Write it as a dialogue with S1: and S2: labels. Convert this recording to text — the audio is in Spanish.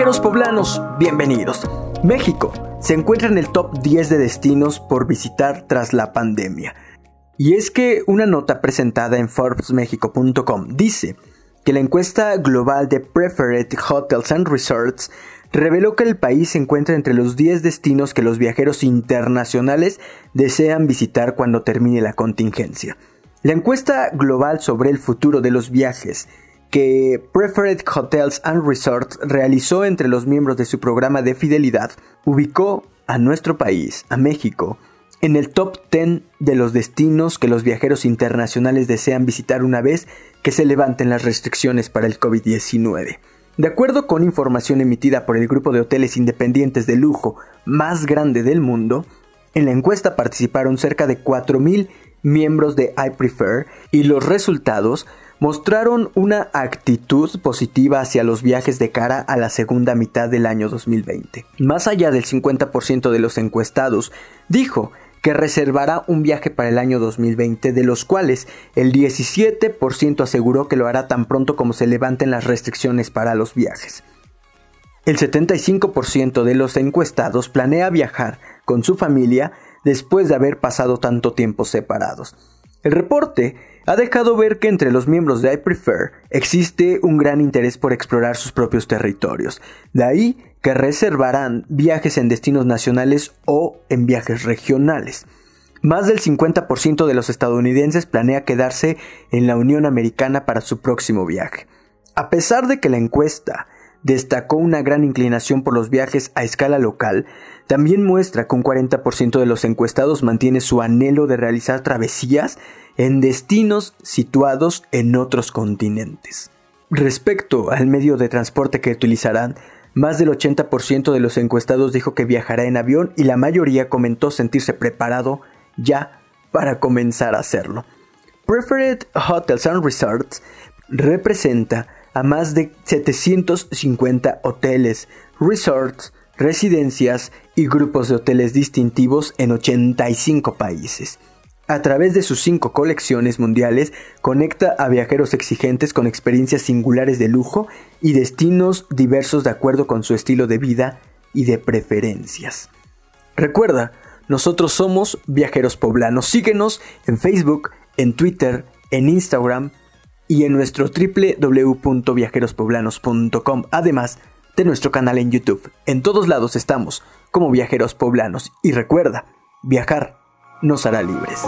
S1: Viajeros poblanos, bienvenidos. México se encuentra en el top 10 de destinos por visitar tras la pandemia. Y es que una nota presentada en ForbesMexico.com dice que la encuesta global de Preferred Hotels and Resorts reveló que el país se encuentra entre los 10 destinos que los viajeros internacionales desean visitar cuando termine la contingencia. La encuesta global sobre el futuro de los viajes que Preferred Hotels and Resorts realizó entre los miembros de su programa de fidelidad ubicó a nuestro país, a México, en el top 10 de los destinos que los viajeros internacionales desean visitar una vez que se levanten las restricciones para el COVID-19. De acuerdo con información emitida por el grupo de hoteles independientes de lujo más grande del mundo, en la encuesta participaron cerca de 4.000 miembros de iPrefer y los resultados mostraron una actitud positiva hacia los viajes de cara a la segunda mitad del año 2020. Más allá del 50% de los encuestados dijo que reservará un viaje para el año 2020, de los cuales el 17% aseguró que lo hará tan pronto como se levanten las restricciones para los viajes. El 75% de los encuestados planea viajar con su familia después de haber pasado tanto tiempo separados. El reporte ha dejado ver que entre los miembros de I Prefer existe un gran interés por explorar sus propios territorios. De ahí que reservarán viajes en destinos nacionales o en viajes regionales. Más del 50% de los estadounidenses planea quedarse en la Unión Americana para su próximo viaje. A pesar de que la encuesta destacó una gran inclinación por los viajes a escala local, también muestra que un 40% de los encuestados mantiene su anhelo de realizar travesías en destinos situados en otros continentes. Respecto al medio de transporte que utilizarán, más del 80% de los encuestados dijo que viajará en avión y la mayoría comentó sentirse preparado ya para comenzar a hacerlo. Preferred Hotels and Resorts representa a más de 750 hoteles, resorts, residencias y grupos de hoteles distintivos en 85 países. A través de sus cinco colecciones mundiales, conecta a viajeros exigentes con experiencias singulares de lujo y destinos diversos de acuerdo con su estilo de vida y de preferencias. Recuerda, nosotros somos Viajeros Poblanos. Síguenos en Facebook, en Twitter, en Instagram y en nuestro www.viajerospoblanos.com, además de nuestro canal en YouTube. En todos lados estamos como Viajeros Poblanos y recuerda, viajar nos hará libres.